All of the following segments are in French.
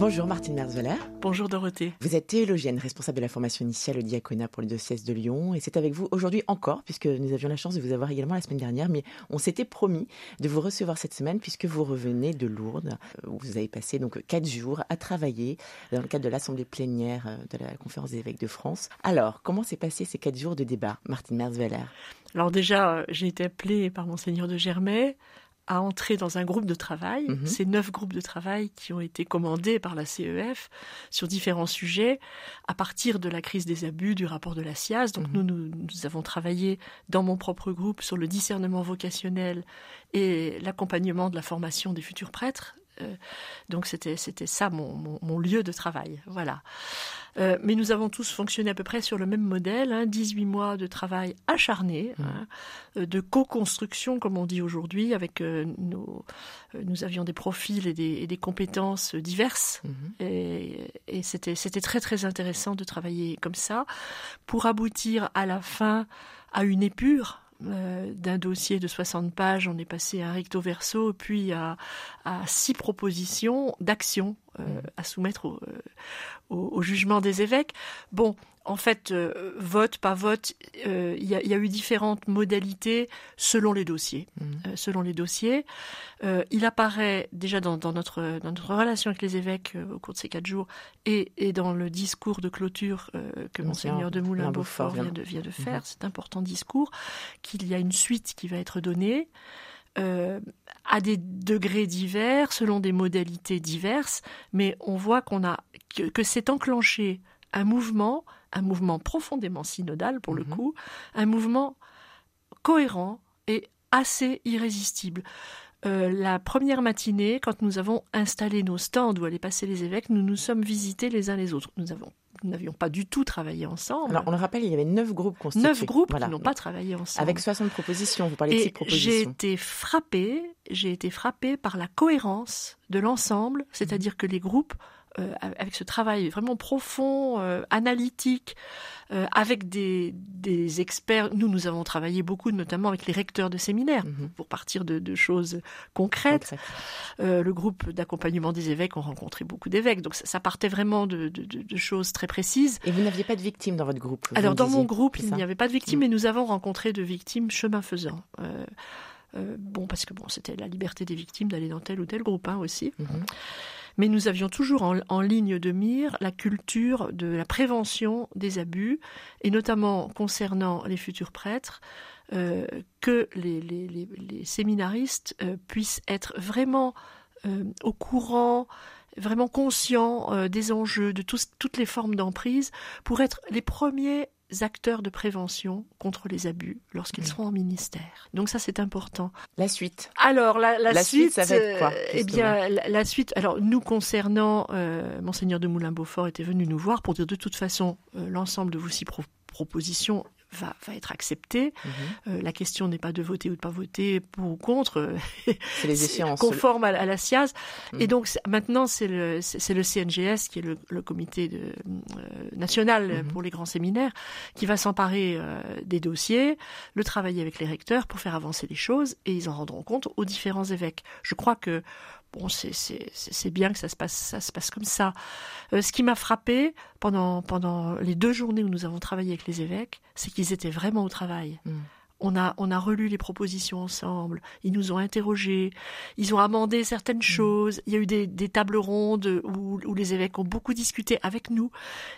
Bonjour Martine Merzweller. Bonjour Dorothée. Vous êtes théologienne, responsable de la formation initiale au diaconat pour le diocèse de Lyon. Et c'est avec vous aujourd'hui encore, puisque nous avions la chance de vous avoir également la semaine dernière. Mais on s'était promis de vous recevoir cette semaine, puisque vous revenez de Lourdes, où vous avez passé donc quatre jours à travailler dans le cadre de l'Assemblée plénière de la Conférence des évêques de France. Alors, comment s'est passé ces quatre jours de débat, Martine Merzweller? Alors déjà, j'ai été appelée par Monseigneur de Germay à entrer dans un groupe de travail. Mhm. Ces neuf groupes de travail qui ont été commandés par la CEF sur différents sujets à partir de la crise des abus du rapport de la SIAZ. Donc Mhm. nous, nous, nous avons travaillé dans mon propre groupe sur le discernement vocationnel et l'accompagnement de la formation des futurs prêtres. Euh, donc c'était c'était ça mon, mon, mon lieu de travail. Voilà. Euh, mais nous avons tous fonctionné à peu près sur le même modèle, hein, 18 mois de travail acharné, Mhm. hein, euh, de co-construction, comme on dit aujourd'hui, avec euh, nos, euh, nous avions des profils et des, et des compétences diverses, Mhm. et, et c'était c'était très très intéressant de travailler comme ça pour aboutir à la fin à une épure. Euh, d'un dossier de 60 pages, on est passé à un recto verso, puis à, à six propositions d'action euh, Mhm. à soumettre au, euh, au, au jugement des évêques. Bon, en fait, euh, vote, pas vote, euh, il y, a, il y a eu différentes modalités selon les dossiers. Mhm. Euh, selon les dossiers, il apparaît déjà dans, dans notre, dans notre relation avec les évêques au cours de ces quatre jours et, et dans le discours de clôture que Monseigneur de Moulin-Beaufort vient de, vient de faire, Mhm. cet important discours, qu'il y a une suite qui va être donnée. euh, à des degrés divers, selon des modalités diverses, mais on voit qu'on a que, que s'est enclenché un mouvement, un mouvement profondément synodal pour le Mhm. coup, un mouvement cohérent et assez irrésistible. Euh, la première matinée, quand nous avons installé nos stands où allaient passer les évêques, nous nous sommes visités les uns les autres. Nous avons- nous n'avions pas du tout travaillé ensemble. Alors, on le rappelle, il y avait neuf groupes constitués. Neuf groupes Voilà. qui n'ont pas travaillé ensemble. Avec 60 propositions, vous parlez de Et j'ai propositions. été frappée, j'ai été frappée par la cohérence de l'ensemble, c'est-à-dire que les groupes, euh, avec ce travail vraiment profond, euh, analytique, euh, avec des, des experts, nous, nous avons travaillé beaucoup, notamment avec les recteurs de séminaires, Mhm. pour partir de, de choses concrètes. Le groupe d'accompagnement des évêques ont rencontré beaucoup d'évêques, donc ça, ça partait vraiment de, de- de- de choses très précises. Et vous n'aviez pas de victimes dans votre groupe Alors dans disiez, mon groupe, il n'y avait pas de victimes, Mm. mais nous avons rencontré de victimes chemin faisant. Bon, parce que bon, c'était la liberté des victimes d'aller dans tel ou tel groupe hein, aussi. Mhm. Mais nous avions toujours en, ligne de mire la culture de la prévention des abus, et notamment concernant les futurs prêtres, euh, que les, séminaristes euh, puissent être vraiment euh, au courant, vraiment conscients des enjeux, de toutes les formes d'emprise, pour être les premiers acteurs de prévention contre les abus lorsqu'ils Mm. seront en ministère. Donc ça, c'est important. La suite. Alors la, la La suite, suite, ça va être quoi, euh, Eh bien, la, la suite. Alors nous concernant, euh, monseigneur de Moulin-Beaufort était venu nous voir pour dire de toute façon euh, l'ensemble de vos six pro- propositions va, va être accepté. Mhm. Euh, la question n'est pas de voter ou de pas voter pour ou contre. C'est les échéances. conforme à, à la SIAZ. Mm. Et donc c'est- maintenant, c'est le, c'est le CNGS, qui est le, le comité de, euh, national Mhm. pour les grands séminaires, qui va s'emparer euh, des dossiers, le travailler avec les recteurs pour faire avancer les choses, et ils en rendront compte aux différents évêques. Je crois que bon, c'est- bien que ça se passe, ça se passe comme ça. Euh, ce qui m'a frappé pendant, pendant les deux journées où nous avons travaillé avec les évêques, c'est qu'ils étaient vraiment au travail. Mm. On a, on a relu les propositions ensemble, ils nous ont interrogés, ils ont amendé certaines choses, il y a eu des, des tables rondes où, où les évêques ont beaucoup discuté avec nous.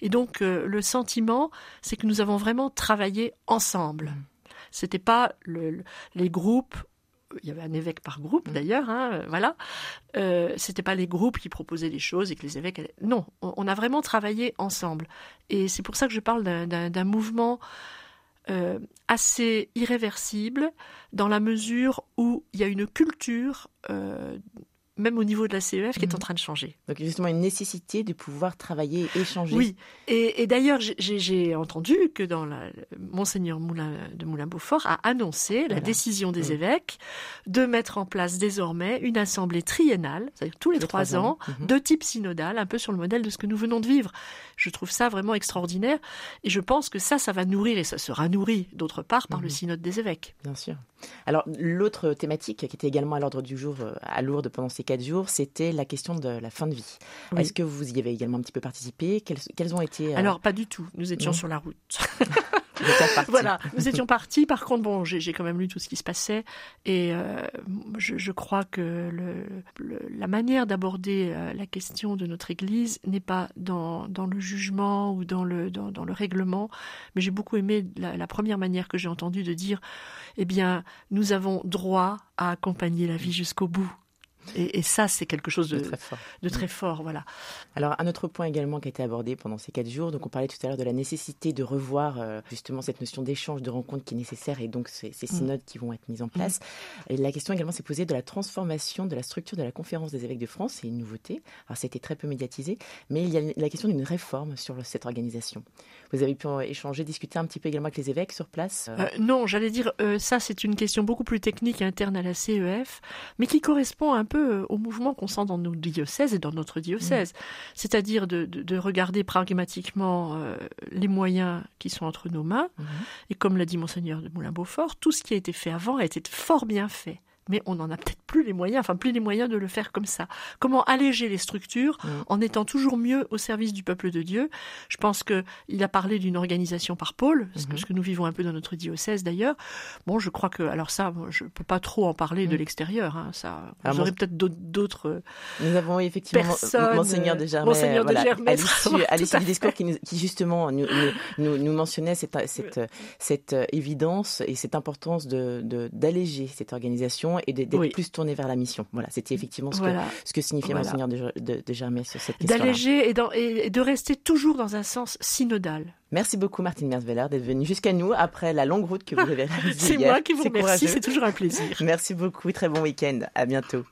Et donc euh, le sentiment, c'est que nous avons vraiment travaillé ensemble. C'était pas le, le- les groupes il y avait un évêque par groupe Mm. d'ailleurs, hein, euh, voilà. Euh, c'était pas les groupes qui proposaient les choses et que les évêques. Non, on, a vraiment travaillé ensemble. Et c'est pour ça que je parle d'un- mouvement euh, assez irréversible dans la mesure où il y a une culture euh, même au niveau de la CEF, qui est en Mhm. train de changer. Donc justement une nécessité de pouvoir travailler, échanger. Oui, et, et d'ailleurs, j'ai- entendu que dans la, Monseigneur Moulin de Moulin-Beaufort a annoncé la décision des Oui. évêques de mettre en place désormais une assemblée triennale, c'est-à-dire tous les Les trois trois ans, ans. Mhm. de type synodal, un peu sur le modèle de ce que nous venons de vivre. Je trouve ça vraiment extraordinaire, et je pense que ça, ça va nourrir, et ça sera nourri d'autre part par le Mhm. synode des évêques. Bien sûr. Alors, l'autre thématique qui était également à l'ordre du jour euh, à Lourdes pendant ces quatre jours, c'était la question de la fin de vie. Oui. Est-ce que vous y avez également un petit peu participé? Quelles, quelles ont été... euh, Alors, pas du tout. Nous étions non. sur la route. Voilà, nous étions partis. Par contre, bon, j'ai quand même lu tout ce qui se passait et euh, je, crois que la manière d'aborder euh, la question de notre Église n'est pas dans, le jugement ou dans le, dans, dans le règlement, mais j'ai beaucoup aimé la, la première manière que j'ai entendue de dire, eh bien, nous avons droit à accompagner la vie jusqu'au bout. Et, et ça, c'est quelque chose de, de très fort. de très fort, voilà. Alors, un autre point également qui a été abordé pendant ces quatre jours, donc on parlait tout à l'heure de la nécessité de revoir euh, justement cette notion d'échange, de rencontre qui est nécessaire et donc ces, ces synodes qui vont être mis en place. Et la question également s'est posée de la transformation de la structure de la conférence des évêques de France, c'est une nouveauté. Alors, ça a été très peu médiatisé, mais il y a la question d'une réforme sur cette organisation. Vous avez pu échanger, discuter un petit peu également avec les évêques sur place euh, Euh, non, j'allais dire, euh, ça c'est une question beaucoup plus technique interne à la CEF, mais qui correspond un peu euh, au mouvement qu'on sent dans nos diocèses et dans notre diocèse. C'est-à-dire de, de- de regarder pragmatiquement euh, les moyens qui sont entre nos mains, mhm. et comme l'a dit monseigneur de Moulin-Beaufort, tout ce qui a été fait avant a été fort bien fait. Mais on n'en a peut-être plus les moyens, enfin plus les moyens de le faire comme ça. Comment alléger les structures Mm. en étant toujours mieux au service du peuple de Dieu Je pense que il a parlé d'une organisation par pôle, ce, que, Mhm. ce que nous vivons un peu dans notre diocèse d'ailleurs. Bon, je crois que alors ça, je peux pas trop en parler de Mm. l'extérieur. hein, ça, Alors, vous aurez mon- peut-être d'autres- d'autres. Nous avons effectivement Monseigneur de Germay, Monseigneur de voilà, Germay à l'issue, à du discours qui, nous- qui justement nous, nous, nous, mentionnait cette, cette, cette euh, évidence et cette importance de, de- d'alléger cette organisation et d'être Oui. plus tourné vers la mission. Voilà, c'était effectivement ce, Voilà. que, ce que signifiait Voilà. Monseigneur de, de, de Germay sur cette question D'alléger et, de rester toujours dans un sens synodal. Merci beaucoup Martine Merzveller d'être venue jusqu'à nous après la longue route que vous avez réalisée C'est moi qui vous remercie, c'est toujours un plaisir. Merci beaucoup, très bon week-end, à bientôt.